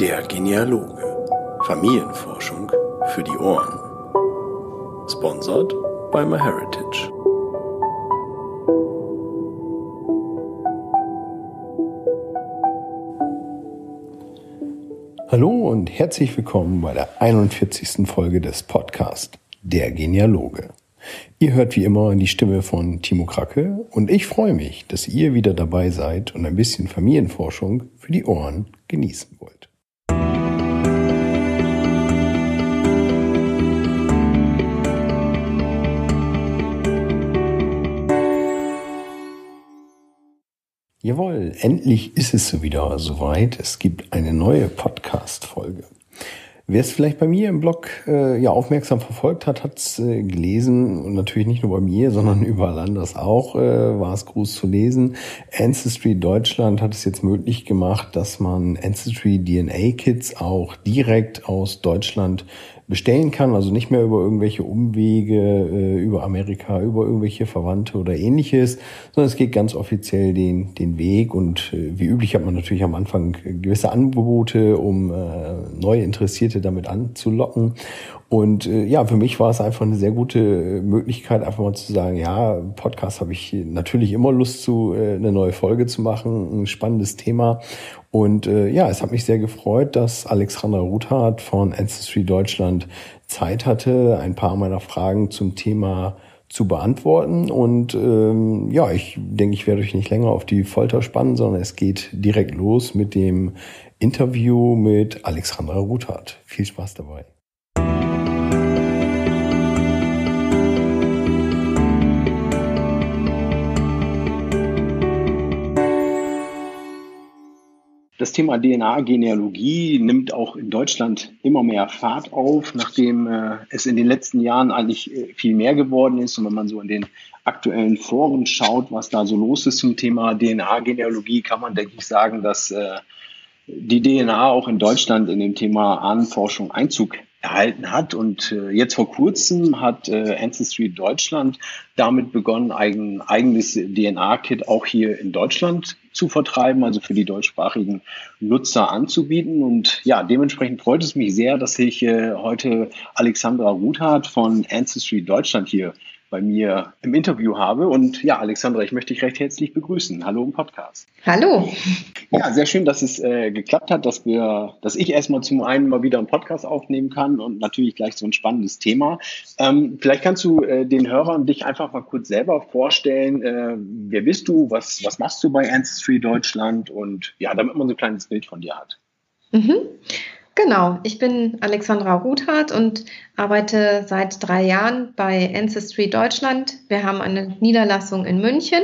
Der Genealoge. Familienforschung für die Ohren. Sponsored by MyHeritage. Hallo und herzlich willkommen bei der 41. Folge des Podcasts Der Genealoge. Ihr hört wie immer die Stimme von Timo Kracke und ich freue mich, dass ihr wieder dabei seid und ein bisschen Familienforschung für die Ohren genießen wollt. Endlich ist es wieder soweit. Es gibt eine neue Podcast-Folge. Wer es vielleicht bei mir im Blog äh, ja aufmerksam verfolgt hat, hat es äh, gelesen und natürlich nicht nur bei mir, sondern überall anders auch äh, war es groß zu lesen. Ancestry Deutschland hat es jetzt möglich gemacht, dass man Ancestry DNA Kits auch direkt aus Deutschland bestellen kann, also nicht mehr über irgendwelche Umwege, äh, über Amerika, über irgendwelche Verwandte oder ähnliches, sondern es geht ganz offiziell den, den Weg und äh, wie üblich hat man natürlich am Anfang gewisse Angebote, um äh, neue Interessierte damit anzulocken. Und äh, ja, für mich war es einfach eine sehr gute Möglichkeit, einfach mal zu sagen, ja, Podcast habe ich natürlich immer Lust zu, äh, eine neue Folge zu machen, ein spannendes Thema. Und äh, ja, es hat mich sehr gefreut, dass Alexandra Ruthardt von Ancestry Deutschland Zeit hatte, ein paar meiner Fragen zum Thema zu beantworten. Und ähm, ja, ich denke, ich werde euch nicht länger auf die Folter spannen, sondern es geht direkt los mit dem Interview mit Alexandra Ruthardt. Viel Spaß dabei. Das Thema DNA-Genealogie nimmt auch in Deutschland immer mehr Fahrt auf, nachdem äh, es in den letzten Jahren eigentlich äh, viel mehr geworden ist. Und wenn man so in den aktuellen Foren schaut, was da so los ist zum Thema DNA-Genealogie, kann man, denke ich, sagen, dass äh, die DNA auch in Deutschland in dem Thema Ahnenforschung Einzug erhalten hat. Und äh, jetzt vor kurzem hat äh, Ancestry Deutschland damit begonnen, ein eigenes DNA-Kit auch hier in Deutschland zu vertreiben, also für die deutschsprachigen Nutzer anzubieten. Und ja, dementsprechend freut es mich sehr, dass ich äh, heute Alexandra Ruthardt von Ancestry Deutschland hier bei mir im Interview habe. Und ja, Alexandra, ich möchte dich recht herzlich begrüßen. Hallo im Podcast. Hallo. Ja, sehr schön, dass es äh, geklappt hat, dass wir, dass ich erstmal zum einen mal wieder einen Podcast aufnehmen kann und natürlich gleich so ein spannendes Thema. Ähm, vielleicht kannst du äh, den Hörern dich einfach mal kurz selber vorstellen. Äh, wer bist du? Was, was machst du bei Ancestry Deutschland? Und ja, damit man so ein kleines Bild von dir hat. Mhm. Genau, ich bin Alexandra Ruthardt und arbeite seit drei Jahren bei Ancestry Deutschland. Wir haben eine Niederlassung in München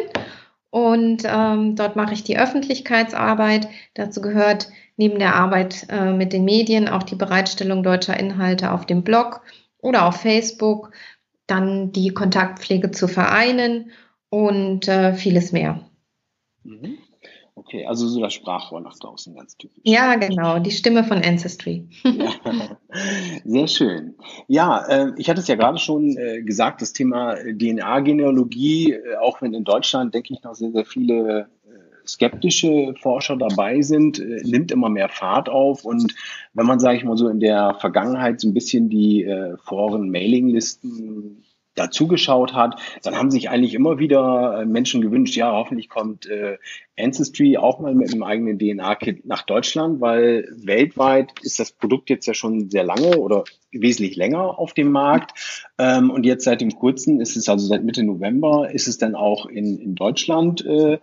und ähm, dort mache ich die Öffentlichkeitsarbeit. Dazu gehört neben der Arbeit äh, mit den Medien auch die Bereitstellung deutscher Inhalte auf dem Blog oder auf Facebook, dann die Kontaktpflege zu Vereinen und äh, vieles mehr. Mhm. Okay, also so das Sprachrohr nach draußen, ganz typisch. Ja, genau, die Stimme von Ancestry. ja, sehr schön. Ja, äh, ich hatte es ja gerade schon äh, gesagt, das Thema DNA-Genealogie, äh, auch wenn in Deutschland, denke ich, noch sehr, sehr viele äh, skeptische Forscher dabei sind, äh, nimmt immer mehr Fahrt auf. Und wenn man, sage ich mal so, in der Vergangenheit so ein bisschen die äh, Foren-Mailinglisten dazugeschaut hat, dann haben sich eigentlich immer wieder äh, Menschen gewünscht, ja, hoffentlich kommt äh, Ancestry auch mal mit einem eigenen DNA-Kit nach Deutschland, weil weltweit ist das Produkt jetzt ja schon sehr lange oder wesentlich länger auf dem Markt. Ähm, und jetzt seit dem kurzen ist es also seit Mitte November ist es dann auch in, in Deutschland äh,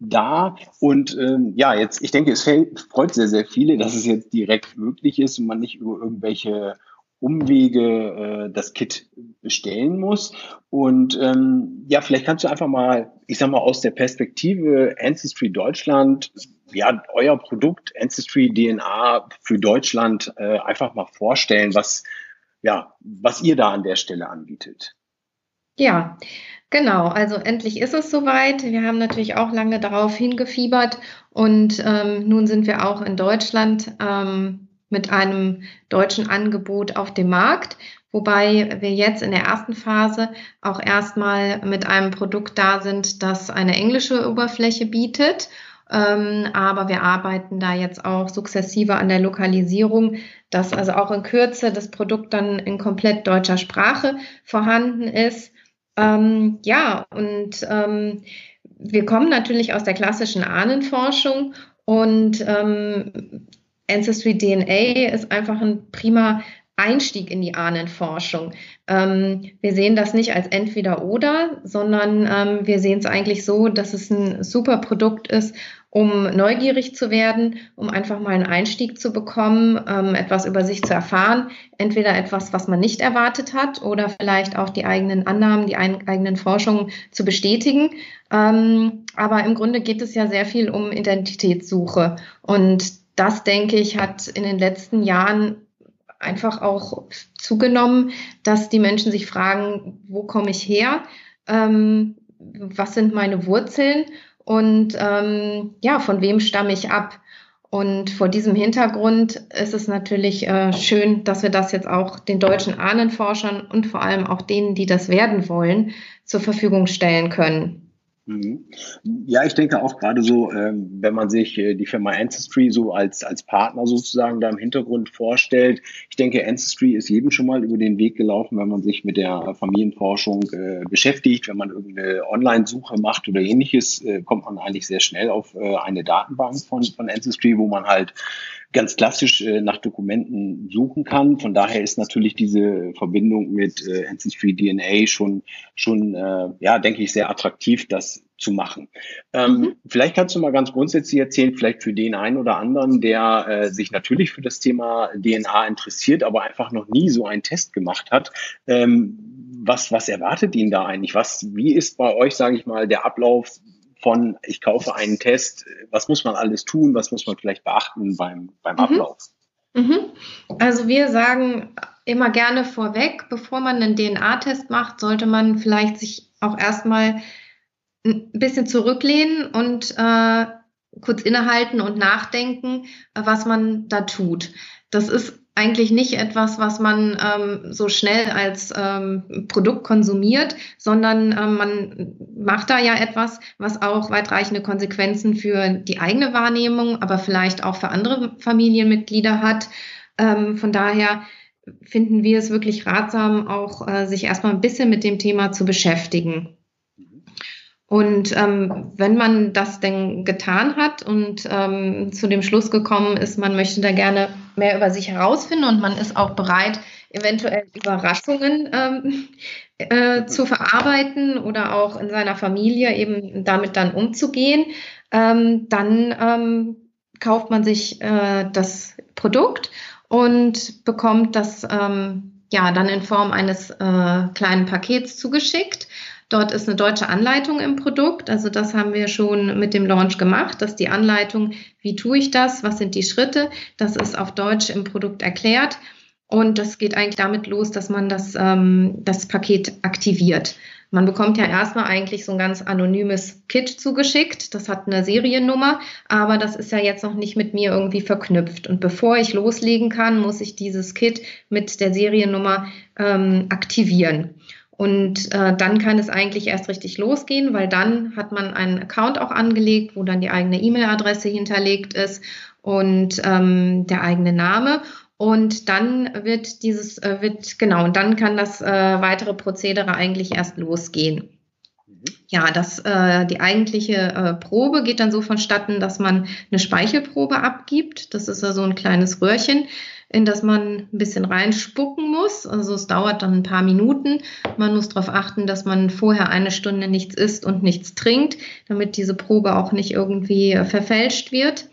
da. Und ähm, ja, jetzt, ich denke, es freut sehr, sehr viele, dass es jetzt direkt möglich ist und man nicht über irgendwelche Umwege äh, das Kit bestellen muss. Und ähm, ja, vielleicht kannst du einfach mal, ich sag mal, aus der Perspektive Ancestry Deutschland, ja, euer Produkt Ancestry DNA für Deutschland äh, einfach mal vorstellen, was, ja, was ihr da an der Stelle anbietet. Ja, genau. Also endlich ist es soweit. Wir haben natürlich auch lange darauf hingefiebert und ähm, nun sind wir auch in Deutschland. Ähm, mit einem deutschen Angebot auf dem Markt, wobei wir jetzt in der ersten Phase auch erstmal mit einem Produkt da sind, das eine englische Oberfläche bietet Ähm, aber wir arbeiten da jetzt auch sukzessive an der Lokalisierung, dass also auch in Kürze das Produkt dann in komplett deutscher Sprache vorhanden ist. Ähm, ja, und ähm, wir kommen natürlich aus der klassischen Ahnenforschung und ähm, Ancestry DNA ist einfach ein prima Einstieg in die Ahnenforschung. Ähm, wir sehen das nicht als entweder oder, sondern ähm, wir sehen es eigentlich so, dass es ein super Produkt ist, um neugierig zu werden, um einfach mal einen Einstieg zu bekommen, ähm, etwas über sich zu erfahren. Entweder etwas, was man nicht erwartet hat oder vielleicht auch die eigenen Annahmen, die ein, eigenen Forschungen zu bestätigen. Ähm, aber im Grunde geht es ja sehr viel um Identitätssuche. Und das, denke ich, hat in den letzten Jahren einfach auch zugenommen, dass die Menschen sich fragen, wo komme ich her? Ähm, was sind meine Wurzeln? Und ähm, ja, von wem stamme ich ab? Und vor diesem Hintergrund ist es natürlich äh, schön, dass wir das jetzt auch den deutschen Ahnenforschern und vor allem auch denen, die das werden wollen, zur Verfügung stellen können. Mhm. Ja, ich denke auch gerade so, ähm, wenn man sich äh, die Firma Ancestry so als, als Partner sozusagen da im Hintergrund vorstellt. Ich denke, Ancestry ist jedem schon mal über den Weg gelaufen, wenn man sich mit der Familienforschung äh, beschäftigt. Wenn man irgendeine Online-Suche macht oder ähnliches, äh, kommt man eigentlich sehr schnell auf eine Datenbank von, von Ancestry, wo man halt ganz klassisch äh, nach Dokumenten suchen kann. Von daher ist natürlich diese Verbindung mit äh, Ancestry DNA schon, schon äh, ja, denke ich, sehr attraktiv, das zu machen. Ähm, mhm. Vielleicht kannst du mal ganz grundsätzlich erzählen, vielleicht für den einen oder anderen, der äh, sich natürlich für das Thema DNA interessiert, aber einfach noch nie so einen Test gemacht hat. Ähm, was, was erwartet ihn da eigentlich? Was, wie ist bei euch, sage ich mal, der Ablauf von, ich kaufe einen Test, was muss man alles tun, was muss man vielleicht beachten beim, beim mhm. Ablauf? Mhm. Also wir sagen immer gerne vorweg, bevor man einen DNA-Test macht, sollte man vielleicht sich auch erstmal ein bisschen zurücklehnen und äh, kurz innehalten und nachdenken, was man da tut. Das ist eigentlich nicht etwas, was man ähm, so schnell als ähm, Produkt konsumiert, sondern ähm, man macht da ja etwas, was auch weitreichende Konsequenzen für die eigene Wahrnehmung, aber vielleicht auch für andere Familienmitglieder hat. Ähm, von daher finden wir es wirklich ratsam, auch äh, sich erstmal ein bisschen mit dem Thema zu beschäftigen. Und ähm, wenn man das denn getan hat und ähm, zu dem Schluss gekommen ist, man möchte da gerne mehr über sich herausfinden und man ist auch bereit, eventuell Überraschungen ähm, äh, zu verarbeiten oder auch in seiner Familie eben damit dann umzugehen, ähm, dann ähm, kauft man sich äh, das Produkt und bekommt das ähm, ja dann in Form eines äh, kleinen Pakets zugeschickt. Dort ist eine deutsche Anleitung im Produkt. Also das haben wir schon mit dem Launch gemacht, dass die Anleitung, wie tue ich das, was sind die Schritte, das ist auf Deutsch im Produkt erklärt. Und das geht eigentlich damit los, dass man das, ähm, das Paket aktiviert. Man bekommt ja erstmal eigentlich so ein ganz anonymes Kit zugeschickt. Das hat eine Seriennummer, aber das ist ja jetzt noch nicht mit mir irgendwie verknüpft. Und bevor ich loslegen kann, muss ich dieses Kit mit der Seriennummer ähm, aktivieren. Und äh, dann kann es eigentlich erst richtig losgehen, weil dann hat man einen Account auch angelegt, wo dann die eigene E-Mail-Adresse hinterlegt ist und ähm, der eigene Name. Und dann wird dieses, äh, wird, genau, und dann kann das äh, weitere Prozedere eigentlich erst losgehen. Ja, das, äh, die eigentliche äh, Probe geht dann so vonstatten, dass man eine Speichelprobe abgibt. Das ist ja so ein kleines Röhrchen in das man ein bisschen reinspucken muss. Also es dauert dann ein paar Minuten. Man muss darauf achten, dass man vorher eine Stunde nichts isst und nichts trinkt, damit diese Probe auch nicht irgendwie äh, verfälscht wird.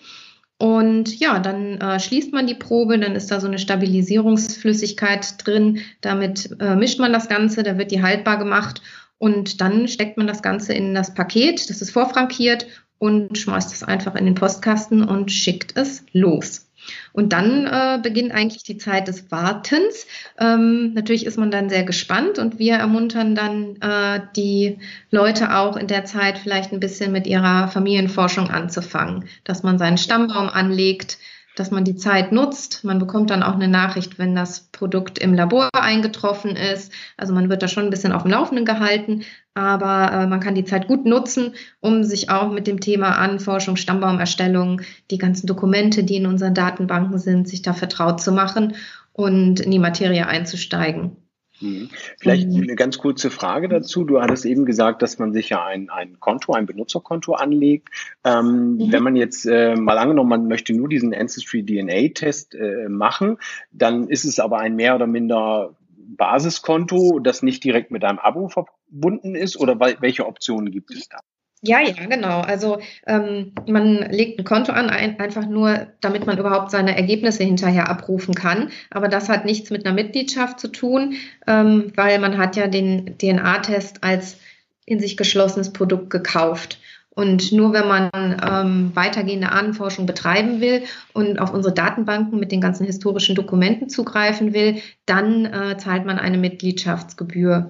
Und ja, dann äh, schließt man die Probe, dann ist da so eine Stabilisierungsflüssigkeit drin. Damit äh, mischt man das Ganze, da wird die haltbar gemacht. Und dann steckt man das Ganze in das Paket, das ist vorfrankiert und schmeißt es einfach in den Postkasten und schickt es los. Und dann äh, beginnt eigentlich die Zeit des Wartens. Ähm, natürlich ist man dann sehr gespannt und wir ermuntern dann äh, die Leute auch in der Zeit vielleicht ein bisschen mit ihrer Familienforschung anzufangen, dass man seinen Stammbaum anlegt, dass man die Zeit nutzt. Man bekommt dann auch eine Nachricht, wenn das Produkt im Labor eingetroffen ist. Also man wird da schon ein bisschen auf dem Laufenden gehalten, aber äh, man kann die Zeit gut nutzen, um sich auch mit dem Thema Anforschung, Stammbaumerstellung, die ganzen Dokumente, die in unseren Datenbanken sind, sich da vertraut zu machen und in die Materie einzusteigen. Mhm. Vielleicht mhm. eine ganz kurze Frage dazu. Du hattest eben gesagt, dass man sich ja ein, ein Konto, ein Benutzerkonto anlegt. Ähm, mhm. Wenn man jetzt äh, mal angenommen, man möchte nur diesen Ancestry DNA-Test äh, machen, dann ist es aber ein mehr oder minder Basiskonto, das nicht direkt mit einem Abo verbunden ist oder welche Optionen gibt es da? Ja, ja, genau. Also ähm, man legt ein Konto an, ein, einfach nur, damit man überhaupt seine Ergebnisse hinterher abrufen kann. Aber das hat nichts mit einer Mitgliedschaft zu tun, ähm, weil man hat ja den DNA-Test als in sich geschlossenes Produkt gekauft. Und nur wenn man ähm, weitergehende Ahnenforschung betreiben will und auf unsere Datenbanken mit den ganzen historischen Dokumenten zugreifen will, dann äh, zahlt man eine Mitgliedschaftsgebühr.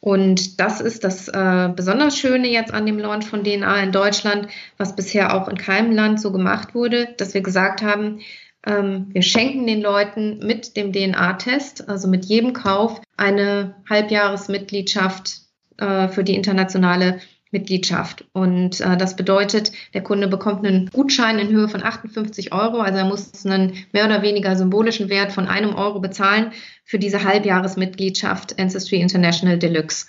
Und das ist das äh, besonders Schöne jetzt an dem Launch von DNA in Deutschland, was bisher auch in keinem Land so gemacht wurde, dass wir gesagt haben, ähm, wir schenken den Leuten mit dem DNA-Test, also mit jedem Kauf, eine Halbjahresmitgliedschaft äh, für die internationale Mitgliedschaft. Und äh, das bedeutet, der Kunde bekommt einen Gutschein in Höhe von 58 Euro. Also er muss einen mehr oder weniger symbolischen Wert von einem Euro bezahlen für diese Halbjahresmitgliedschaft Ancestry International Deluxe.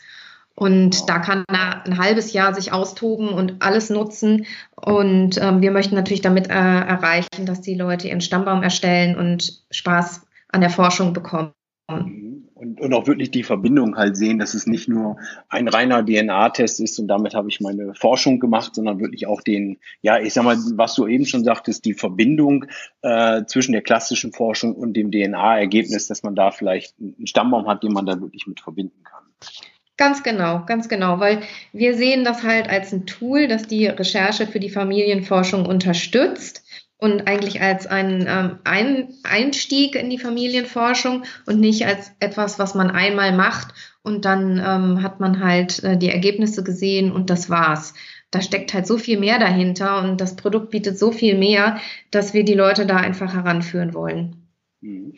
Und da kann er ein halbes Jahr sich austoben und alles nutzen. Und ähm, wir möchten natürlich damit äh, erreichen, dass die Leute ihren Stammbaum erstellen und Spaß an der Forschung bekommen und, und auch wirklich die Verbindung halt sehen, dass es nicht nur ein reiner DNA-Test ist und damit habe ich meine Forschung gemacht, sondern wirklich auch den, ja, ich sag mal, was du eben schon sagtest, die Verbindung äh, zwischen der klassischen Forschung und dem DNA-Ergebnis, dass man da vielleicht einen Stammbaum hat, den man da wirklich mit verbinden kann. Ganz genau, ganz genau, weil wir sehen das halt als ein Tool, das die Recherche für die Familienforschung unterstützt und eigentlich als ein, ähm, ein Einstieg in die Familienforschung und nicht als etwas, was man einmal macht und dann ähm, hat man halt äh, die Ergebnisse gesehen und das war's. Da steckt halt so viel mehr dahinter und das Produkt bietet so viel mehr, dass wir die Leute da einfach heranführen wollen. Mhm.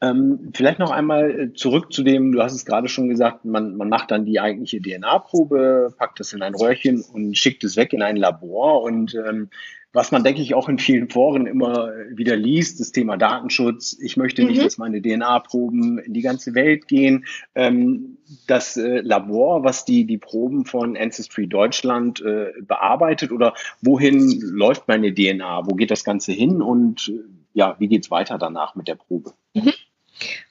Ähm, vielleicht noch einmal äh, zurück zu dem, du hast es gerade schon gesagt, man, man macht dann die eigentliche DNA-Probe, packt es in ein Röhrchen und schickt es weg in ein Labor und ähm, was man, denke ich, auch in vielen Foren immer wieder liest, das Thema Datenschutz. Ich möchte nicht, mhm. dass meine DNA-Proben in die ganze Welt gehen. Ähm, das äh, Labor, was die, die Proben von Ancestry Deutschland äh, bearbeitet oder wohin läuft meine DNA? Wo geht das Ganze hin und äh, ja, wie geht's weiter danach mit der Probe? Mhm.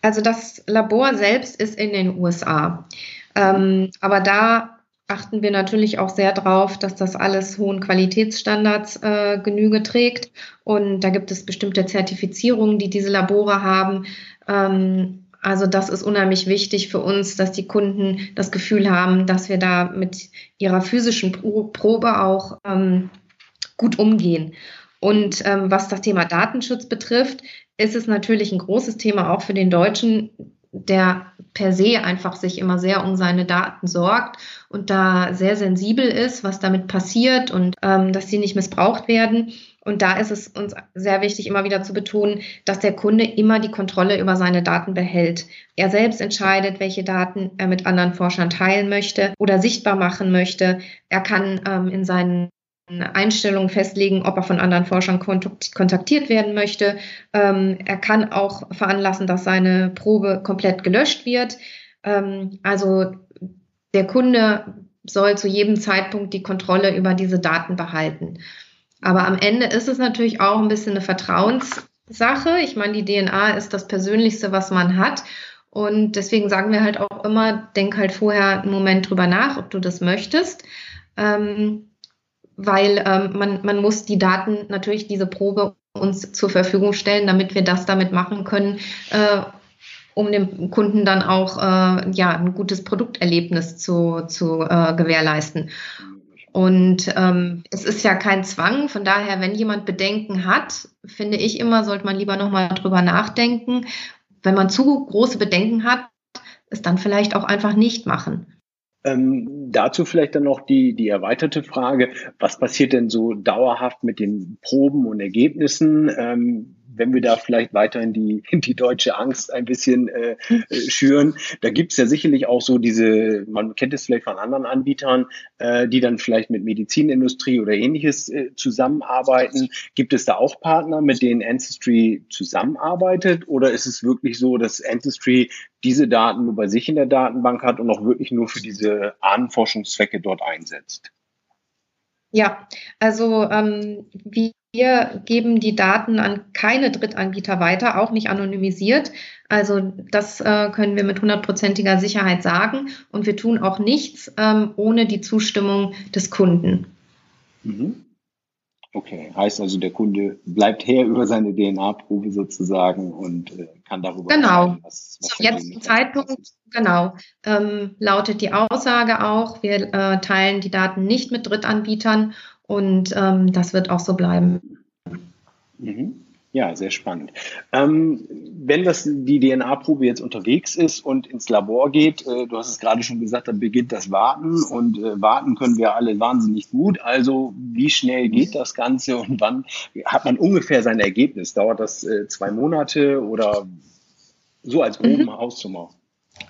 Also das Labor selbst ist in den USA. Ähm, aber da achten wir natürlich auch sehr drauf, dass das alles hohen Qualitätsstandards äh, Genüge trägt. Und da gibt es bestimmte Zertifizierungen, die diese Labore haben. Ähm, also das ist unheimlich wichtig für uns, dass die Kunden das Gefühl haben, dass wir da mit ihrer physischen Probe auch ähm, gut umgehen. Und ähm, was das Thema Datenschutz betrifft, ist es natürlich ein großes Thema auch für den Deutschen, der per se einfach sich immer sehr um seine Daten sorgt und da sehr sensibel ist, was damit passiert und ähm, dass sie nicht missbraucht werden. Und da ist es uns sehr wichtig, immer wieder zu betonen, dass der Kunde immer die Kontrolle über seine Daten behält. Er selbst entscheidet, welche Daten er mit anderen Forschern teilen möchte oder sichtbar machen möchte. Er kann ähm, in seinen Einstellungen festlegen, ob er von anderen Forschern kontaktiert werden möchte. Ähm, er kann auch veranlassen, dass seine Probe komplett gelöscht wird. Ähm, also der Kunde soll zu jedem Zeitpunkt die Kontrolle über diese Daten behalten. Aber am Ende ist es natürlich auch ein bisschen eine Vertrauenssache. Ich meine, die DNA ist das Persönlichste, was man hat. Und deswegen sagen wir halt auch immer, denk halt vorher einen Moment drüber nach, ob du das möchtest. Ähm, weil ähm, man, man muss die Daten, natürlich diese Probe uns zur Verfügung stellen, damit wir das damit machen können, äh, um dem Kunden dann auch äh, ja, ein gutes Produkterlebnis zu, zu äh, gewährleisten. Und ähm, es ist ja kein Zwang, von daher, wenn jemand Bedenken hat, finde ich immer, sollte man lieber nochmal drüber nachdenken. Wenn man zu große Bedenken hat, es dann vielleicht auch einfach nicht machen. Ähm, dazu vielleicht dann noch die, die erweiterte Frage, was passiert denn so dauerhaft mit den Proben und Ergebnissen? Ähm, wenn wir da vielleicht weiterhin die, die deutsche Angst ein bisschen äh, schüren, da gibt es ja sicherlich auch so diese, man kennt es vielleicht von anderen Anbietern, äh, die dann vielleicht mit Medizinindustrie oder ähnliches äh, zusammenarbeiten. Gibt es da auch Partner, mit denen Ancestry zusammenarbeitet? Oder ist es wirklich so, dass Ancestry diese Daten nur bei sich in der Datenbank hat und auch wirklich nur für diese Ahnenforschungszwecke dort einsetzt? Ja, also ähm, wir geben die Daten an keine Drittanbieter weiter, auch nicht anonymisiert. Also das äh, können wir mit hundertprozentiger Sicherheit sagen. Und wir tun auch nichts ähm, ohne die Zustimmung des Kunden. Mhm. Okay, heißt also, der Kunde bleibt her über seine DNA-Probe sozusagen und äh, kann darüber. Genau. Sagen, was, was Zum jetzigen Zeitpunkt, genau, ähm, lautet die Aussage auch, wir äh, teilen die Daten nicht mit Drittanbietern und ähm, das wird auch so bleiben. Mhm. Ja, sehr spannend. Ähm, wenn das die DNA-Probe jetzt unterwegs ist und ins Labor geht, äh, du hast es gerade schon gesagt, dann beginnt das Warten und äh, warten können wir alle wahnsinnig gut. Also wie schnell geht das Ganze und wann hat man ungefähr sein Ergebnis? Dauert das äh, zwei Monate oder so als groben mhm. Hausnummer?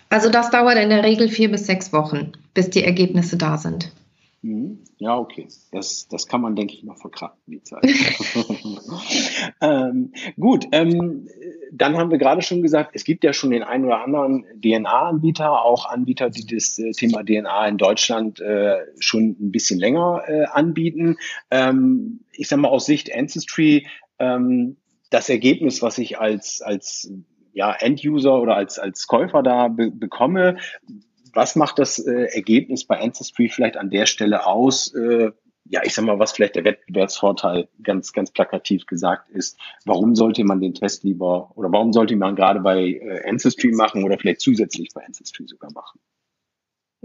Also das dauert in der Regel vier bis sechs Wochen, bis die Ergebnisse da sind. Mhm. Ja, okay. Das, das kann man, denke ich, noch verkraften, die Zeit. ähm, gut, ähm, dann haben wir gerade schon gesagt, es gibt ja schon den einen oder anderen DNA-Anbieter, auch Anbieter, die das äh, Thema DNA in Deutschland äh, schon ein bisschen länger äh, anbieten. Ähm, ich sage mal aus Sicht Ancestry, ähm, das Ergebnis, was ich als, als ja, End-User oder als, als Käufer da be bekomme, was macht das äh, Ergebnis bei Ancestry vielleicht an der Stelle aus? Äh, ja, ich sag mal, was vielleicht der Wettbewerbsvorteil ganz, ganz plakativ gesagt ist. Warum sollte man den Test lieber oder warum sollte man gerade bei äh, Ancestry machen oder vielleicht zusätzlich bei Ancestry sogar machen?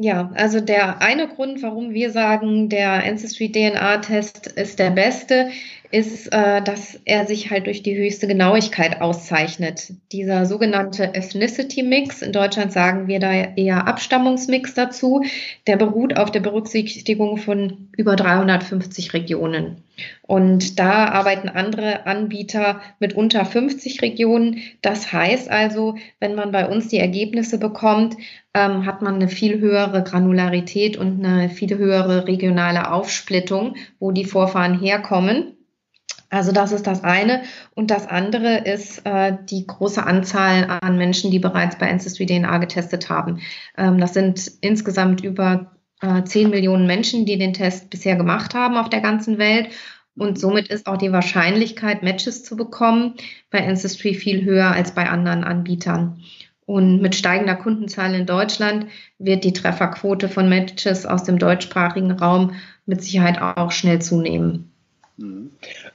Ja, also der eine Grund, warum wir sagen, der Ancestry DNA-Test ist der beste, ist, äh, dass er sich halt durch die höchste Genauigkeit auszeichnet. Dieser sogenannte Ethnicity Mix, in Deutschland sagen wir da eher Abstammungsmix dazu, der beruht auf der Berücksichtigung von über 350 Regionen. Und da arbeiten andere Anbieter mit unter 50 Regionen. Das heißt also, wenn man bei uns die Ergebnisse bekommt, ähm, hat man eine viel höhere Granularität und eine viel höhere regionale Aufsplittung, wo die Vorfahren herkommen. Also das ist das eine. Und das andere ist äh, die große Anzahl an Menschen, die bereits bei Ancestry DNA getestet haben. Ähm, das sind insgesamt über äh, 10 Millionen Menschen, die den Test bisher gemacht haben auf der ganzen Welt. Und somit ist auch die Wahrscheinlichkeit, Matches zu bekommen, bei Ancestry viel höher als bei anderen Anbietern. Und mit steigender Kundenzahl in Deutschland wird die Trefferquote von Matches aus dem deutschsprachigen Raum mit Sicherheit auch schnell zunehmen. Mhm.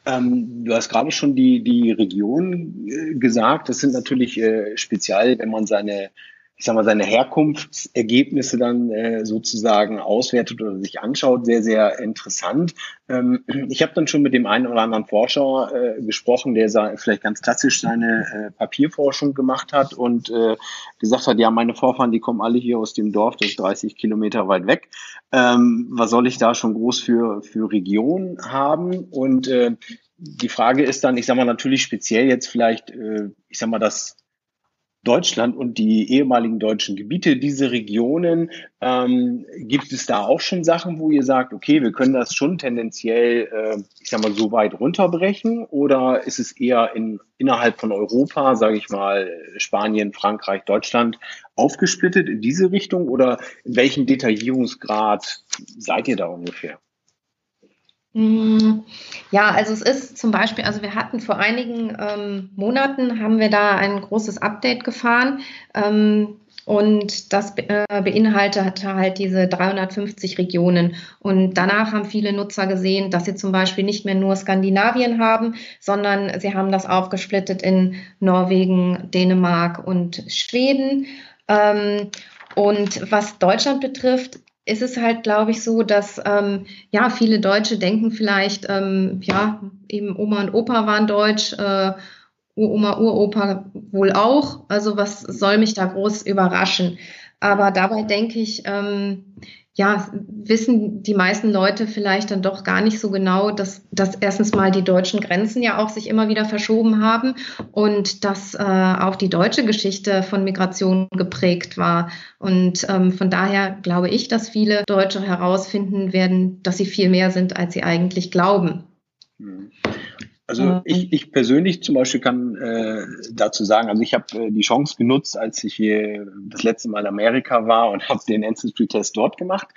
Ähm, du hast gerade schon die, die Region äh, gesagt. Das sind natürlich äh, speziell, wenn man seine ich sag mal, seine Herkunftsergebnisse dann äh, sozusagen auswertet oder sich anschaut, sehr, sehr interessant. Ähm, ich habe dann schon mit dem einen oder anderen Forscher äh, gesprochen, der vielleicht ganz klassisch seine äh, Papierforschung gemacht hat und äh, gesagt hat, ja, meine Vorfahren, die kommen alle hier aus dem Dorf, das ist 30 Kilometer weit weg. Ähm, was soll ich da schon groß für, für Region haben? Und äh, die Frage ist dann, ich sag mal, natürlich speziell jetzt vielleicht, äh, ich sag mal, das Deutschland und die ehemaligen deutschen Gebiete, diese Regionen, ähm, gibt es da auch schon Sachen, wo ihr sagt, okay, wir können das schon tendenziell, äh, ich sag mal, so weit runterbrechen? Oder ist es eher in, innerhalb von Europa, sage ich mal, Spanien, Frankreich, Deutschland, aufgesplittet in diese Richtung? Oder in welchem Detaillierungsgrad seid ihr da ungefähr? Mm, ja, also es ist zum Beispiel, also wir hatten vor einigen ähm, Monaten, haben wir da ein großes Update gefahren ähm, und das äh, beinhaltete halt diese 350 Regionen. Und danach haben viele Nutzer gesehen, dass sie zum Beispiel nicht mehr nur Skandinavien haben, sondern sie haben das aufgesplittet in Norwegen, Dänemark und Schweden. Ähm, und was Deutschland betrifft, ist es halt, glaube ich, so, dass ähm, ja viele Deutsche denken vielleicht, ähm, ja, eben Oma und Opa waren deutsch, äh, Uroma, Uropa wohl auch. Also was soll mich da groß überraschen? Aber dabei denke ich, ähm, ja, wissen die meisten Leute vielleicht dann doch gar nicht so genau, dass, dass erstens mal die deutschen Grenzen ja auch sich immer wieder verschoben haben und dass äh, auch die deutsche Geschichte von Migration geprägt war. Und ähm, von daher glaube ich, dass viele Deutsche herausfinden werden, dass sie viel mehr sind, als sie eigentlich glauben. Mhm. Also ich, ich persönlich zum Beispiel kann äh, dazu sagen, also ich habe äh, die Chance genutzt, als ich hier das letzte Mal in Amerika war und habe den Ancestry-Test dort gemacht.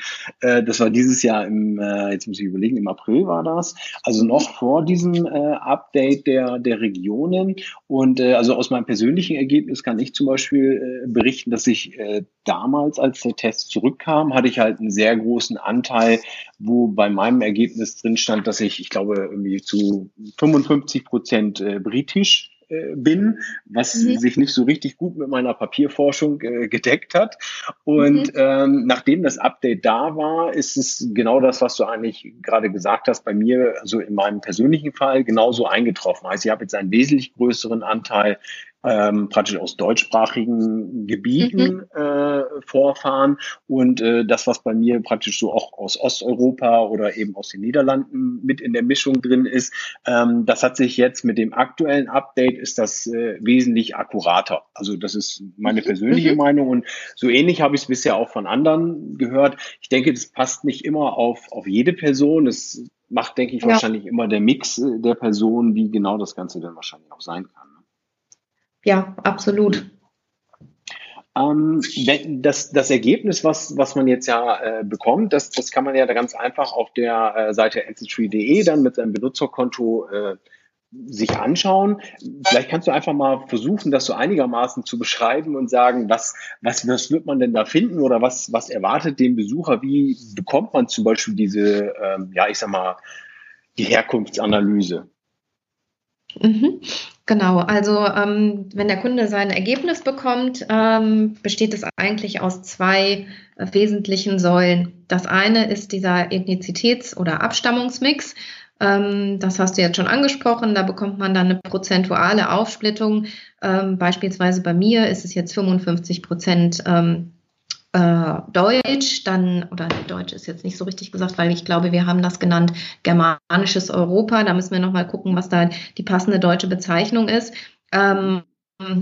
Äh, das war dieses Jahr im, äh, jetzt muss ich überlegen, im April war das. Also noch vor diesem äh, Update der, der Regionen. Und äh, also aus meinem persönlichen Ergebnis kann ich zum Beispiel äh, berichten, dass ich äh, damals, als der Test zurückkam, hatte ich halt einen sehr großen Anteil, wo bei meinem Ergebnis drin stand, dass ich, ich glaube, irgendwie zu 55 Prozent äh, britisch äh, bin, was mhm. sich nicht so richtig gut mit meiner Papierforschung äh, gedeckt hat. Und mhm. ähm, nachdem das Update da war, ist es genau das, was du eigentlich gerade gesagt hast, bei mir, also in meinem persönlichen Fall, genauso eingetroffen. Also ich habe jetzt einen wesentlich größeren Anteil ähm, praktisch aus deutschsprachigen Gebieten mhm. äh, vorfahren und äh, das, was bei mir praktisch so auch aus Osteuropa oder eben aus den Niederlanden mit in der Mischung drin ist, ähm, das hat sich jetzt mit dem aktuellen Update ist das äh, wesentlich akkurater. Also das ist meine mhm. persönliche mhm. Meinung und so ähnlich habe ich es bisher auch von anderen gehört. Ich denke, das passt nicht immer auf, auf jede Person. Das macht, denke ich, ja. wahrscheinlich immer der Mix äh, der Person, wie genau das Ganze dann wahrscheinlich auch sein kann ja, absolut. Ähm, das, das Ergebnis, was, was man jetzt ja äh, bekommt, das, das kann man ja ganz einfach auf der äh, Seite ancestry.de dann mit seinem Benutzerkonto äh, sich anschauen. Vielleicht kannst du einfach mal versuchen, das so einigermaßen zu beschreiben und sagen, was, was, was wird man denn da finden oder was, was erwartet den Besucher? Wie bekommt man zum Beispiel diese, ähm, ja, ich sag mal, die Herkunftsanalyse? Mhm. Genau, also ähm, wenn der Kunde sein Ergebnis bekommt, ähm, besteht es eigentlich aus zwei äh, wesentlichen Säulen. Das eine ist dieser Ethnizitäts- oder Abstammungsmix. Ähm, das hast du jetzt schon angesprochen. Da bekommt man dann eine prozentuale Aufsplittung. Ähm, beispielsweise bei mir ist es jetzt 55 Prozent ähm, äh, Deutsch, dann, oder Deutsch ist jetzt nicht so richtig gesagt, weil ich glaube, wir haben das genannt germanisches Europa. Da müssen wir nochmal gucken, was da die passende deutsche Bezeichnung ist. Ähm,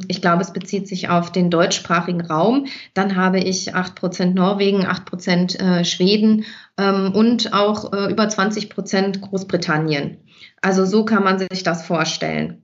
ich glaube, es bezieht sich auf den deutschsprachigen Raum. Dann habe ich 8% Norwegen, 8% äh, Schweden ähm, und auch äh, über 20% Großbritannien. Also so kann man sich das vorstellen.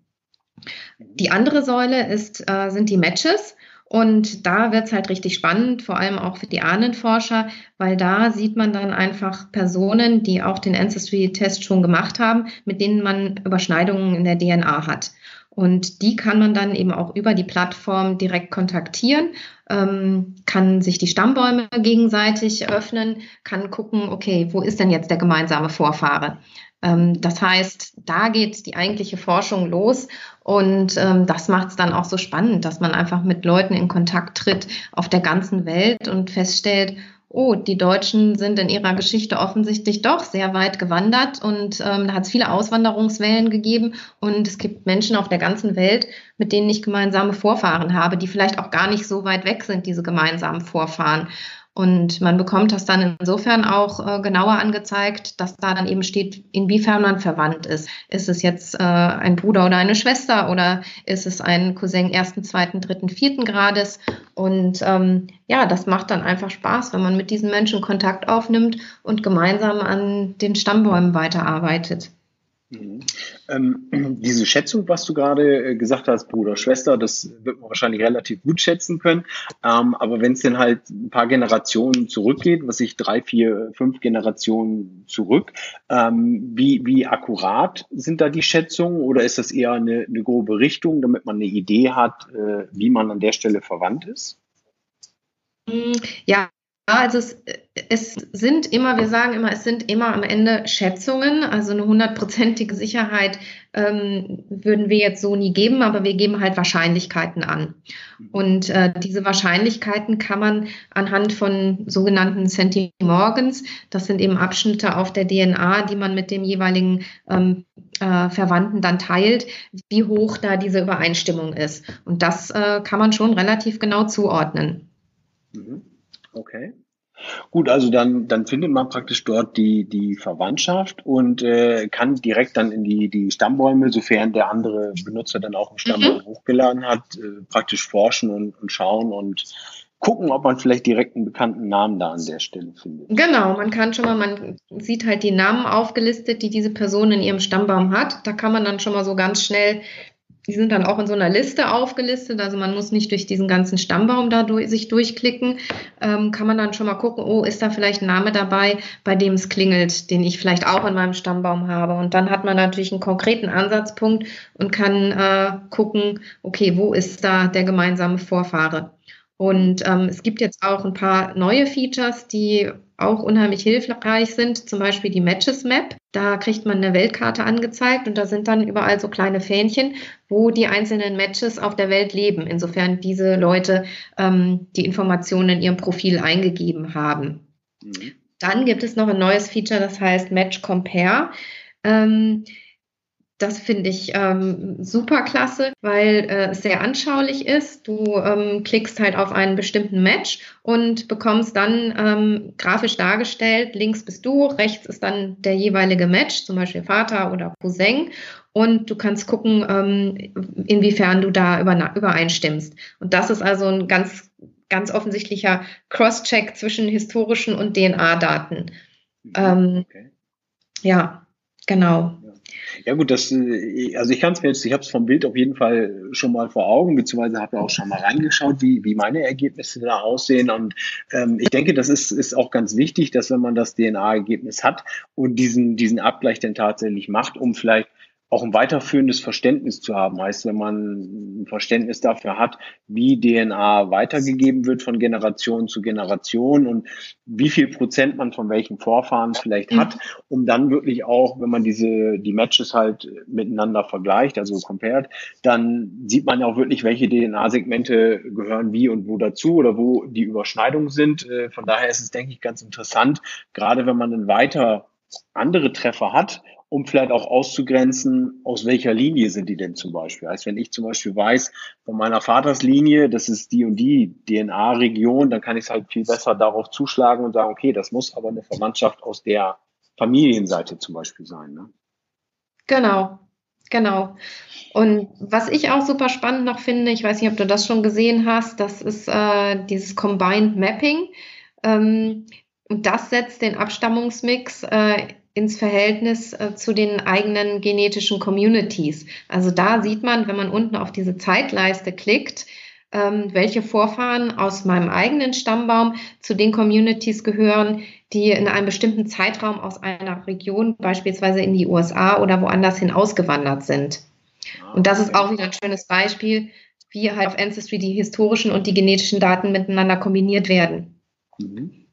Die andere Säule ist, äh, sind die Matches. Und da wird es halt richtig spannend, vor allem auch für die Ahnenforscher, weil da sieht man dann einfach Personen, die auch den Ancestry-Test schon gemacht haben, mit denen man Überschneidungen in der DNA hat. Und die kann man dann eben auch über die Plattform direkt kontaktieren, ähm, kann sich die Stammbäume gegenseitig öffnen, kann gucken, okay, wo ist denn jetzt der gemeinsame Vorfahre? Ähm, das heißt, da geht die eigentliche Forschung los und ähm, das macht es dann auch so spannend, dass man einfach mit Leuten in Kontakt tritt auf der ganzen Welt und feststellt, oh, die Deutschen sind in ihrer Geschichte offensichtlich doch sehr weit gewandert und ähm, da hat es viele Auswanderungswellen gegeben und es gibt Menschen auf der ganzen Welt, mit denen ich gemeinsame Vorfahren habe, die vielleicht auch gar nicht so weit weg sind, diese gemeinsamen Vorfahren. Und man bekommt das dann insofern auch äh, genauer angezeigt, dass da dann eben steht, inwiefern man verwandt ist. Ist es jetzt äh, ein Bruder oder eine Schwester oder ist es ein Cousin ersten, zweiten, dritten, vierten Grades? Und ähm, ja, das macht dann einfach Spaß, wenn man mit diesen Menschen Kontakt aufnimmt und gemeinsam an den Stammbäumen weiterarbeitet. Mhm. Ähm, diese Schätzung, was du gerade äh, gesagt hast, Bruder, Schwester, das wird man wahrscheinlich relativ gut schätzen können. Ähm, aber wenn es denn halt ein paar Generationen zurückgeht, was ich drei, vier, fünf Generationen zurück, ähm, wie, wie akkurat sind da die Schätzungen oder ist das eher eine, eine grobe Richtung, damit man eine Idee hat, äh, wie man an der Stelle verwandt ist? Ja, also es, es, sind immer, wir sagen immer, es sind immer am Ende Schätzungen. Also eine hundertprozentige Sicherheit ähm, würden wir jetzt so nie geben, aber wir geben halt Wahrscheinlichkeiten an. Und äh, diese Wahrscheinlichkeiten kann man anhand von sogenannten Centimorgans, das sind eben Abschnitte auf der DNA, die man mit dem jeweiligen ähm, äh, Verwandten dann teilt, wie hoch da diese Übereinstimmung ist. Und das äh, kann man schon relativ genau zuordnen. Mhm. Okay. Gut, also dann, dann findet man praktisch dort die, die Verwandtschaft und äh, kann direkt dann in die, die Stammbäume, sofern der andere Benutzer dann auch einen Stammbaum mhm. hochgeladen hat, äh, praktisch forschen und, und schauen und gucken, ob man vielleicht direkt einen bekannten Namen da an der Stelle findet. Genau, man kann schon mal, man sieht halt die Namen aufgelistet, die diese Person in ihrem Stammbaum hat. Da kann man dann schon mal so ganz schnell die sind dann auch in so einer Liste aufgelistet, also man muss nicht durch diesen ganzen Stammbaum da durch, sich durchklicken. Ähm, kann man dann schon mal gucken, oh, ist da vielleicht ein Name dabei, bei dem es klingelt, den ich vielleicht auch in meinem Stammbaum habe. Und dann hat man natürlich einen konkreten Ansatzpunkt und kann äh, gucken, okay, wo ist da der gemeinsame Vorfahre? Und ähm, es gibt jetzt auch ein paar neue Features, die auch unheimlich hilfreich sind, zum Beispiel die Matches Map. Da kriegt man eine Weltkarte angezeigt und da sind dann überall so kleine Fähnchen, wo die einzelnen Matches auf der Welt leben, insofern diese Leute ähm, die Informationen in ihrem Profil eingegeben haben. Mhm. Dann gibt es noch ein neues Feature, das heißt Match Compare. Ähm, das finde ich ähm, super klasse, weil äh, es sehr anschaulich ist. Du ähm, klickst halt auf einen bestimmten Match und bekommst dann ähm, grafisch dargestellt, links bist du, rechts ist dann der jeweilige Match, zum Beispiel Vater oder Cousin. Und du kannst gucken, ähm, inwiefern du da übereinstimmst. Und das ist also ein ganz, ganz offensichtlicher Cross-Check zwischen historischen und DNA-Daten. Mhm. Ähm, okay. Ja, genau. Ja gut, das, äh, also ich kann es mir jetzt, ich habe es vom Bild auf jeden Fall schon mal vor Augen, beziehungsweise habe auch schon mal reingeschaut, wie, wie meine Ergebnisse da aussehen. Und ähm, ich denke, das ist, ist auch ganz wichtig, dass wenn man das DNA-Ergebnis hat und diesen, diesen Abgleich dann tatsächlich macht, um vielleicht auch ein weiterführendes Verständnis zu haben. Heißt, wenn man ein Verständnis dafür hat, wie DNA weitergegeben wird von Generation zu Generation und wie viel Prozent man von welchen Vorfahren vielleicht hat, um dann wirklich auch, wenn man diese, die Matches halt miteinander vergleicht, also compared, dann sieht man auch wirklich, welche DNA-Segmente gehören wie und wo dazu oder wo die Überschneidungen sind. Äh, von daher ist es, denke ich, ganz interessant, gerade wenn man dann weiter andere Treffer hat um vielleicht auch auszugrenzen, aus welcher Linie sind die denn zum Beispiel. Heißt, wenn ich zum Beispiel weiß, von meiner Vaterslinie, das ist die und die DNA-Region, dann kann ich es halt viel besser darauf zuschlagen und sagen, okay, das muss aber eine Verwandtschaft aus der Familienseite zum Beispiel sein. Ne? Genau, genau. Und was ich auch super spannend noch finde, ich weiß nicht, ob du das schon gesehen hast, das ist äh, dieses Combined Mapping. Ähm, und das setzt den Abstammungsmix äh, ins Verhältnis äh, zu den eigenen genetischen Communities. Also da sieht man, wenn man unten auf diese Zeitleiste klickt, ähm, welche Vorfahren aus meinem eigenen Stammbaum zu den Communities gehören, die in einem bestimmten Zeitraum aus einer Region, beispielsweise in die USA oder woanders hin ausgewandert sind. Und das ist auch wieder ein schönes Beispiel, wie halt auf Ancestry die historischen und die genetischen Daten miteinander kombiniert werden. Mhm.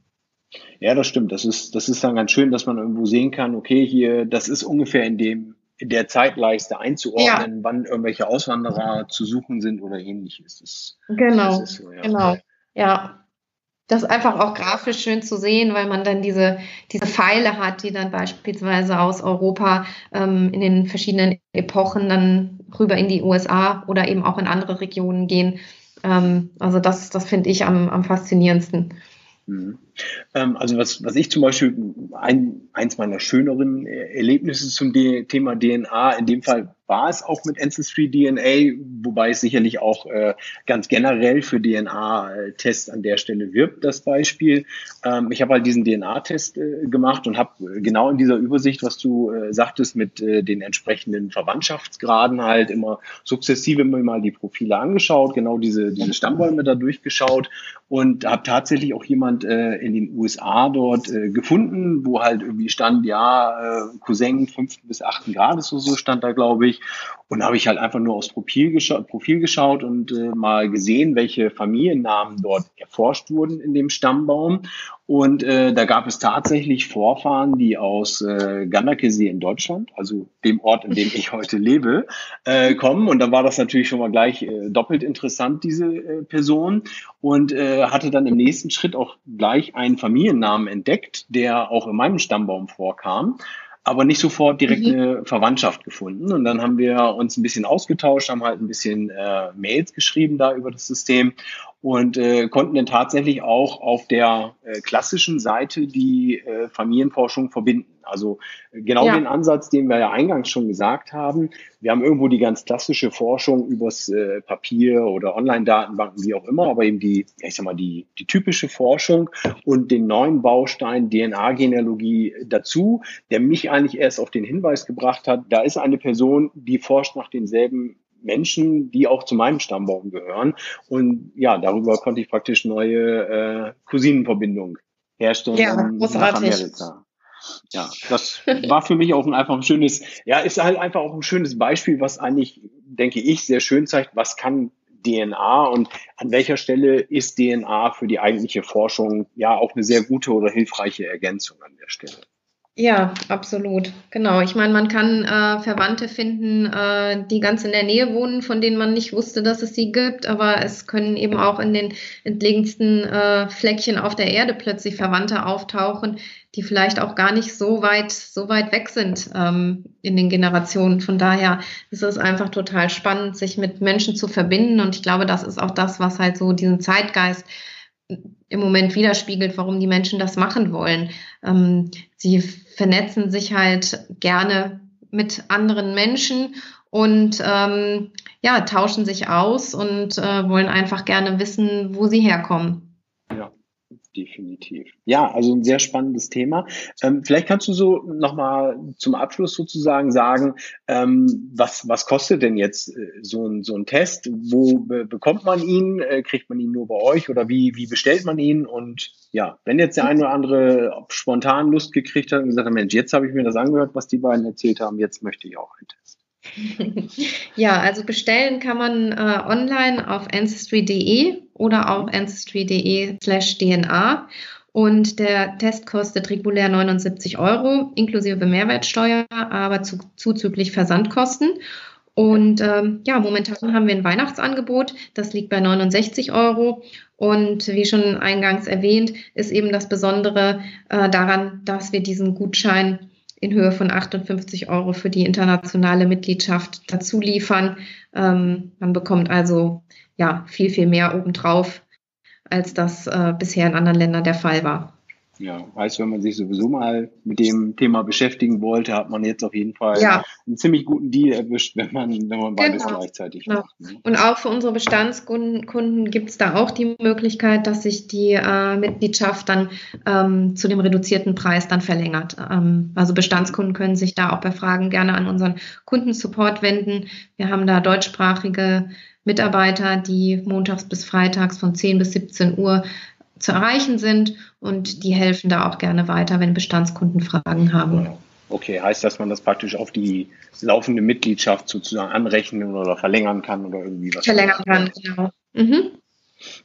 Ja, das stimmt. Das ist, das ist dann ganz schön, dass man irgendwo sehen kann, okay, hier, das ist ungefähr in dem, in der Zeitleiste einzuordnen, ja. wann irgendwelche Auswanderer zu suchen sind oder ähnliches. Das, genau. Das so, ja. Genau. Ja. Das ist einfach auch grafisch schön zu sehen, weil man dann diese, diese Pfeile hat, die dann beispielsweise aus Europa ähm, in den verschiedenen Epochen dann rüber in die USA oder eben auch in andere Regionen gehen. Ähm, also das, das finde ich am, am faszinierendsten. Mhm. Ähm, also was, was ich zum Beispiel ein, eins meiner schöneren Erlebnisse zum Thema DNA, in dem Fall war es auch mit Ancestry DNA, wobei es sicherlich auch äh, ganz generell für DNA-Tests an der Stelle wirbt, das Beispiel. Ähm, ich habe halt diesen DNA-Test äh, gemacht und habe genau in dieser Übersicht, was du äh, sagtest, mit äh, den entsprechenden Verwandtschaftsgraden halt immer sukzessive mal die Profile angeschaut, genau diese, diese Stammbäume da durchgeschaut und habe tatsächlich auch jemand äh, in den USA dort äh, gefunden, wo halt irgendwie stand, ja, äh, Cousin fünften bis achten Grades oder so stand da, glaube ich. Und habe ich halt einfach nur aufs Profil, gescha Profil geschaut und äh, mal gesehen, welche Familiennamen dort erforscht wurden in dem Stammbaum. Und äh, da gab es tatsächlich Vorfahren, die aus äh, Ganderkesee in Deutschland, also dem Ort, in dem ich heute lebe, äh, kommen. Und dann war das natürlich schon mal gleich äh, doppelt interessant, diese äh, Person. Und äh, hatte dann im nächsten Schritt auch gleich einen Familiennamen entdeckt, der auch in meinem Stammbaum vorkam aber nicht sofort direkt mhm. eine Verwandtschaft gefunden. Und dann haben wir uns ein bisschen ausgetauscht, haben halt ein bisschen äh, Mails geschrieben da über das System. Und äh, konnten dann tatsächlich auch auf der äh, klassischen Seite die äh, Familienforschung verbinden. Also äh, genau ja. den Ansatz, den wir ja eingangs schon gesagt haben. Wir haben irgendwo die ganz klassische Forschung übers äh, Papier oder Online-Datenbanken, wie auch immer, aber eben die, ich sag mal, die, die typische Forschung und den neuen Baustein DNA-Genealogie dazu, der mich eigentlich erst auf den Hinweis gebracht hat, da ist eine Person, die forscht nach denselben Menschen, die auch zu meinem Stammbaum gehören. Und ja, darüber konnte ich praktisch neue äh, Cousinenverbindungen herstellen ja, Amerika. Ja, das war für mich auch ein, einfach ein schönes, ja, ist halt einfach auch ein schönes Beispiel, was eigentlich, denke ich, sehr schön zeigt, was kann DNA und an welcher Stelle ist DNA für die eigentliche Forschung ja auch eine sehr gute oder hilfreiche Ergänzung an der Stelle. Ja, absolut. Genau. Ich meine, man kann äh, Verwandte finden, äh, die ganz in der Nähe wohnen, von denen man nicht wusste, dass es sie gibt, aber es können eben auch in den entlegensten äh, Fleckchen auf der Erde plötzlich Verwandte auftauchen, die vielleicht auch gar nicht so weit, so weit weg sind ähm, in den Generationen. Von daher ist es einfach total spannend, sich mit Menschen zu verbinden. Und ich glaube, das ist auch das, was halt so diesen Zeitgeist im Moment widerspiegelt, warum die Menschen das machen wollen. Ähm, sie vernetzen sich halt gerne mit anderen Menschen und ähm, ja, tauschen sich aus und äh, wollen einfach gerne wissen, wo sie herkommen definitiv. Ja, also ein sehr spannendes Thema. Ähm, vielleicht kannst du so nochmal zum Abschluss sozusagen sagen, ähm, was, was kostet denn jetzt äh, so, ein, so ein Test? Wo be bekommt man ihn? Äh, kriegt man ihn nur bei euch oder wie, wie bestellt man ihn? Und ja, wenn jetzt der eine oder andere spontan Lust gekriegt hat und gesagt hat, Mensch, jetzt habe ich mir das angehört, was die beiden erzählt haben, jetzt möchte ich auch einen Test. Ja, also bestellen kann man äh, online auf ancestry.de oder auch ancestry.de slash DNA. Und der Test kostet regulär 79 Euro, inklusive Mehrwertsteuer, aber zu, zuzüglich Versandkosten. Und ähm, ja, momentan haben wir ein Weihnachtsangebot, das liegt bei 69 Euro. Und wie schon eingangs erwähnt, ist eben das Besondere äh, daran, dass wir diesen Gutschein in Höhe von 58 Euro für die internationale Mitgliedschaft dazu liefern. Ähm, man bekommt also ja viel, viel mehr obendrauf, als das äh, bisher in anderen Ländern der Fall war. Ja, heißt, wenn man sich sowieso mal mit dem Thema beschäftigen wollte, hat man jetzt auf jeden Fall ja. einen ziemlich guten Deal erwischt, wenn man, wenn man beides genau. gleichzeitig genau. macht. Ne? Und auch für unsere Bestandskunden gibt es da auch die Möglichkeit, dass sich die äh, Mitgliedschaft dann ähm, zu dem reduzierten Preis dann verlängert. Ähm, also Bestandskunden können sich da auch bei Fragen gerne an unseren Kundensupport wenden. Wir haben da deutschsprachige Mitarbeiter, die montags bis freitags von 10 bis 17 Uhr zu erreichen sind und die helfen da auch gerne weiter, wenn Bestandskunden Fragen haben. Okay, heißt das, man das praktisch auf die laufende Mitgliedschaft sozusagen anrechnen oder verlängern kann oder irgendwie was? Verlängern kann, genau. Mhm.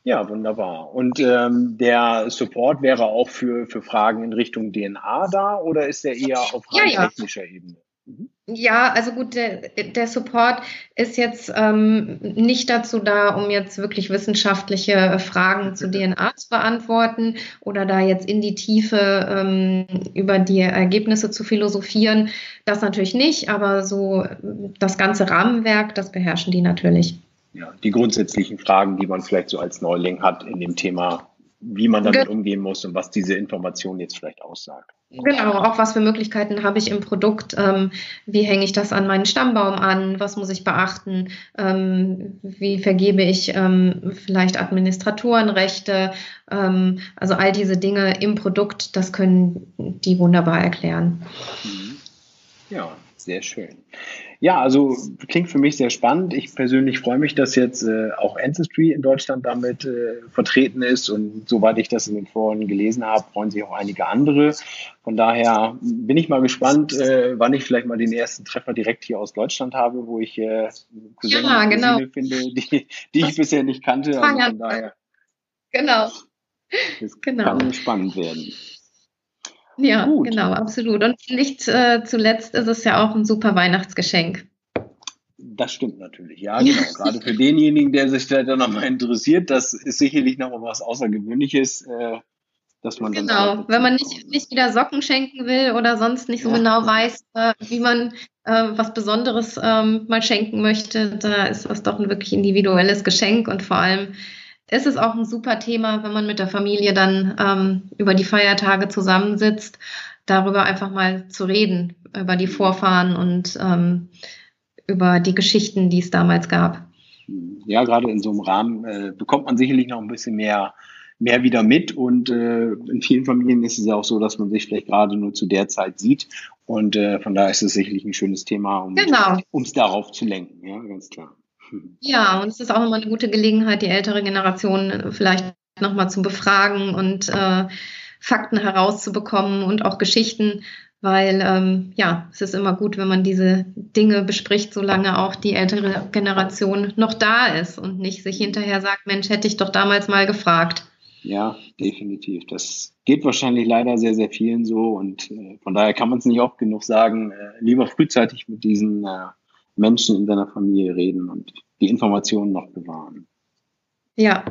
Ja, wunderbar. Und ähm, der Support wäre auch für, für Fragen in Richtung DNA da oder ist der eher auf rein ja, ja. technischer Ebene? Ja, also gut, der, der Support ist jetzt ähm, nicht dazu da, um jetzt wirklich wissenschaftliche Fragen zu DNA zu beantworten oder da jetzt in die Tiefe ähm, über die Ergebnisse zu philosophieren. Das natürlich nicht, aber so das ganze Rahmenwerk, das beherrschen die natürlich. Ja, die grundsätzlichen Fragen, die man vielleicht so als Neuling hat in dem Thema, wie man damit Ge umgehen muss und was diese Information jetzt vielleicht aussagt. Genau, auch was für Möglichkeiten habe ich im Produkt, ähm, wie hänge ich das an meinen Stammbaum an, was muss ich beachten, ähm, wie vergebe ich ähm, vielleicht Administratorenrechte, ähm, also all diese Dinge im Produkt, das können die wunderbar erklären. Mhm. Ja, sehr schön. Ja, also klingt für mich sehr spannend. Ich persönlich freue mich, dass jetzt äh, auch Ancestry in Deutschland damit äh, vertreten ist und soweit ich das in den Foren gelesen habe, freuen sich auch einige andere. Von daher bin ich mal gespannt, äh, wann ich vielleicht mal den ersten Treffer direkt hier aus Deutschland habe, wo ich äh, Cousine, ja, genau. finde, die, die ich bisher nicht kannte. Also von daher. Genau. Das genau. kann spannend werden. Ja, Gut. genau, absolut. Und nicht äh, zuletzt ist es ja auch ein super Weihnachtsgeschenk. Das stimmt natürlich, ja, genau. Gerade für denjenigen, der sich da nochmal interessiert, das ist sicherlich nochmal was Außergewöhnliches, äh, dass man dann. Genau, wenn man nicht, nicht wieder Socken schenken will oder sonst nicht so ja. genau weiß, äh, wie man äh, was Besonderes ähm, mal schenken möchte, da ist das doch ein wirklich individuelles Geschenk und vor allem ist es auch ein super Thema, wenn man mit der Familie dann ähm, über die Feiertage zusammensitzt, darüber einfach mal zu reden, über die Vorfahren und ähm, über die Geschichten, die es damals gab. Ja, gerade in so einem Rahmen äh, bekommt man sicherlich noch ein bisschen mehr mehr wieder mit und äh, in vielen Familien ist es ja auch so, dass man sich vielleicht gerade nur zu der Zeit sieht und äh, von daher ist es sicherlich ein schönes Thema, um genau. es darauf zu lenken, ja, ganz klar. Ja, und es ist auch nochmal eine gute Gelegenheit, die ältere Generation vielleicht nochmal zu befragen und äh, Fakten herauszubekommen und auch Geschichten, weil ähm, ja, es ist immer gut, wenn man diese Dinge bespricht, solange auch die ältere Generation noch da ist und nicht sich hinterher sagt, Mensch, hätte ich doch damals mal gefragt. Ja, definitiv. Das geht wahrscheinlich leider sehr, sehr vielen so und äh, von daher kann man es nicht oft genug sagen, äh, lieber frühzeitig mit diesen äh, Menschen in seiner Familie reden und die Informationen noch bewahren. Ja,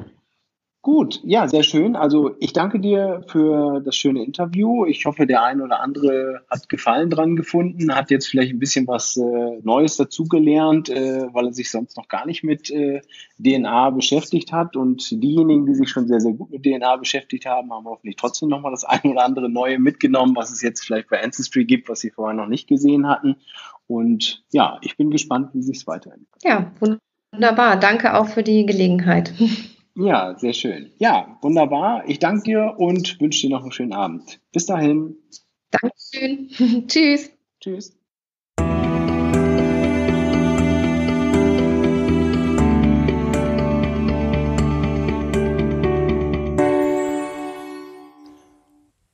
Gut, ja, sehr schön. Also ich danke dir für das schöne Interview. Ich hoffe, der eine oder andere hat Gefallen dran gefunden, hat jetzt vielleicht ein bisschen was äh, Neues dazugelernt, äh, weil er sich sonst noch gar nicht mit äh, DNA beschäftigt hat. Und diejenigen, die sich schon sehr, sehr gut mit DNA beschäftigt haben, haben hoffentlich trotzdem nochmal das eine oder andere Neue mitgenommen, was es jetzt vielleicht bei Ancestry gibt, was sie vorher noch nicht gesehen hatten. Und ja, ich bin gespannt, wie sich es weiterentwickelt. Ja, wunderbar. Danke auch für die Gelegenheit. Ja, sehr schön. Ja, wunderbar. Ich danke dir und wünsche dir noch einen schönen Abend. Bis dahin. Dankeschön. Tschüss. Tschüss.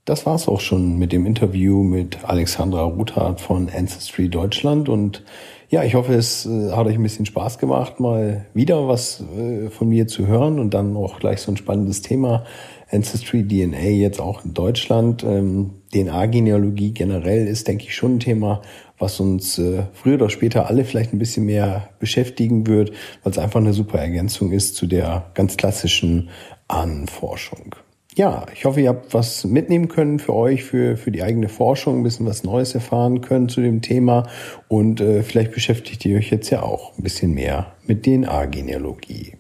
Das war's auch schon mit dem Interview mit Alexandra Ruthardt von Ancestry Deutschland und ja, ich hoffe, es äh, hat euch ein bisschen Spaß gemacht, mal wieder was äh, von mir zu hören und dann auch gleich so ein spannendes Thema. Ancestry DNA jetzt auch in Deutschland. Ähm, DNA-Genealogie generell ist, denke ich, schon ein Thema, was uns äh, früher oder später alle vielleicht ein bisschen mehr beschäftigen wird, weil es einfach eine super Ergänzung ist zu der ganz klassischen Ahnenforschung ja, ich hoffe, ihr habt was mitnehmen können für euch, für, für die eigene Forschung, ein bisschen was Neues erfahren können zu dem Thema und äh, vielleicht beschäftigt ihr euch jetzt ja auch ein bisschen mehr mit DNA-Genealogie.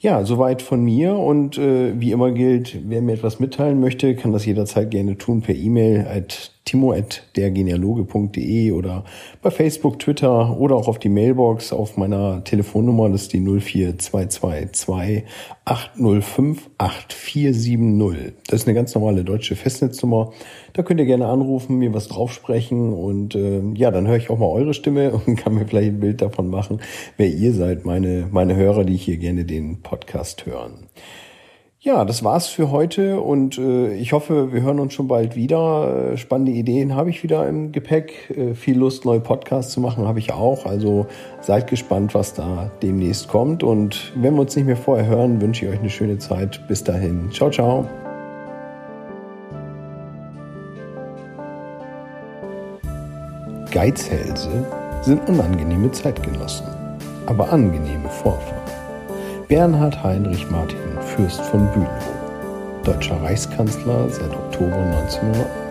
Ja, soweit von mir und äh, wie immer gilt, wer mir etwas mitteilen möchte, kann das jederzeit gerne tun per E-Mail timo.dergenealoge.de oder bei Facebook, Twitter oder auch auf die Mailbox auf meiner Telefonnummer, das ist die 04222 805 8470. Das ist eine ganz normale deutsche Festnetznummer. Da könnt ihr gerne anrufen, mir was draufsprechen und äh, ja, dann höre ich auch mal eure Stimme und kann mir vielleicht ein Bild davon machen, wer ihr seid, meine, meine Hörer, die hier gerne den Podcast hören. Ja, das war's für heute und äh, ich hoffe, wir hören uns schon bald wieder. Äh, spannende Ideen habe ich wieder im Gepäck. Äh, viel Lust, neue Podcasts zu machen, habe ich auch. Also seid gespannt, was da demnächst kommt. Und wenn wir uns nicht mehr vorher hören, wünsche ich euch eine schöne Zeit. Bis dahin. Ciao, ciao. Geizhälse sind unangenehme Zeitgenossen, aber angenehme Vorfahren. Bernhard Heinrich Martin Fürst von Bülow, deutscher Reichskanzler seit Oktober 1900.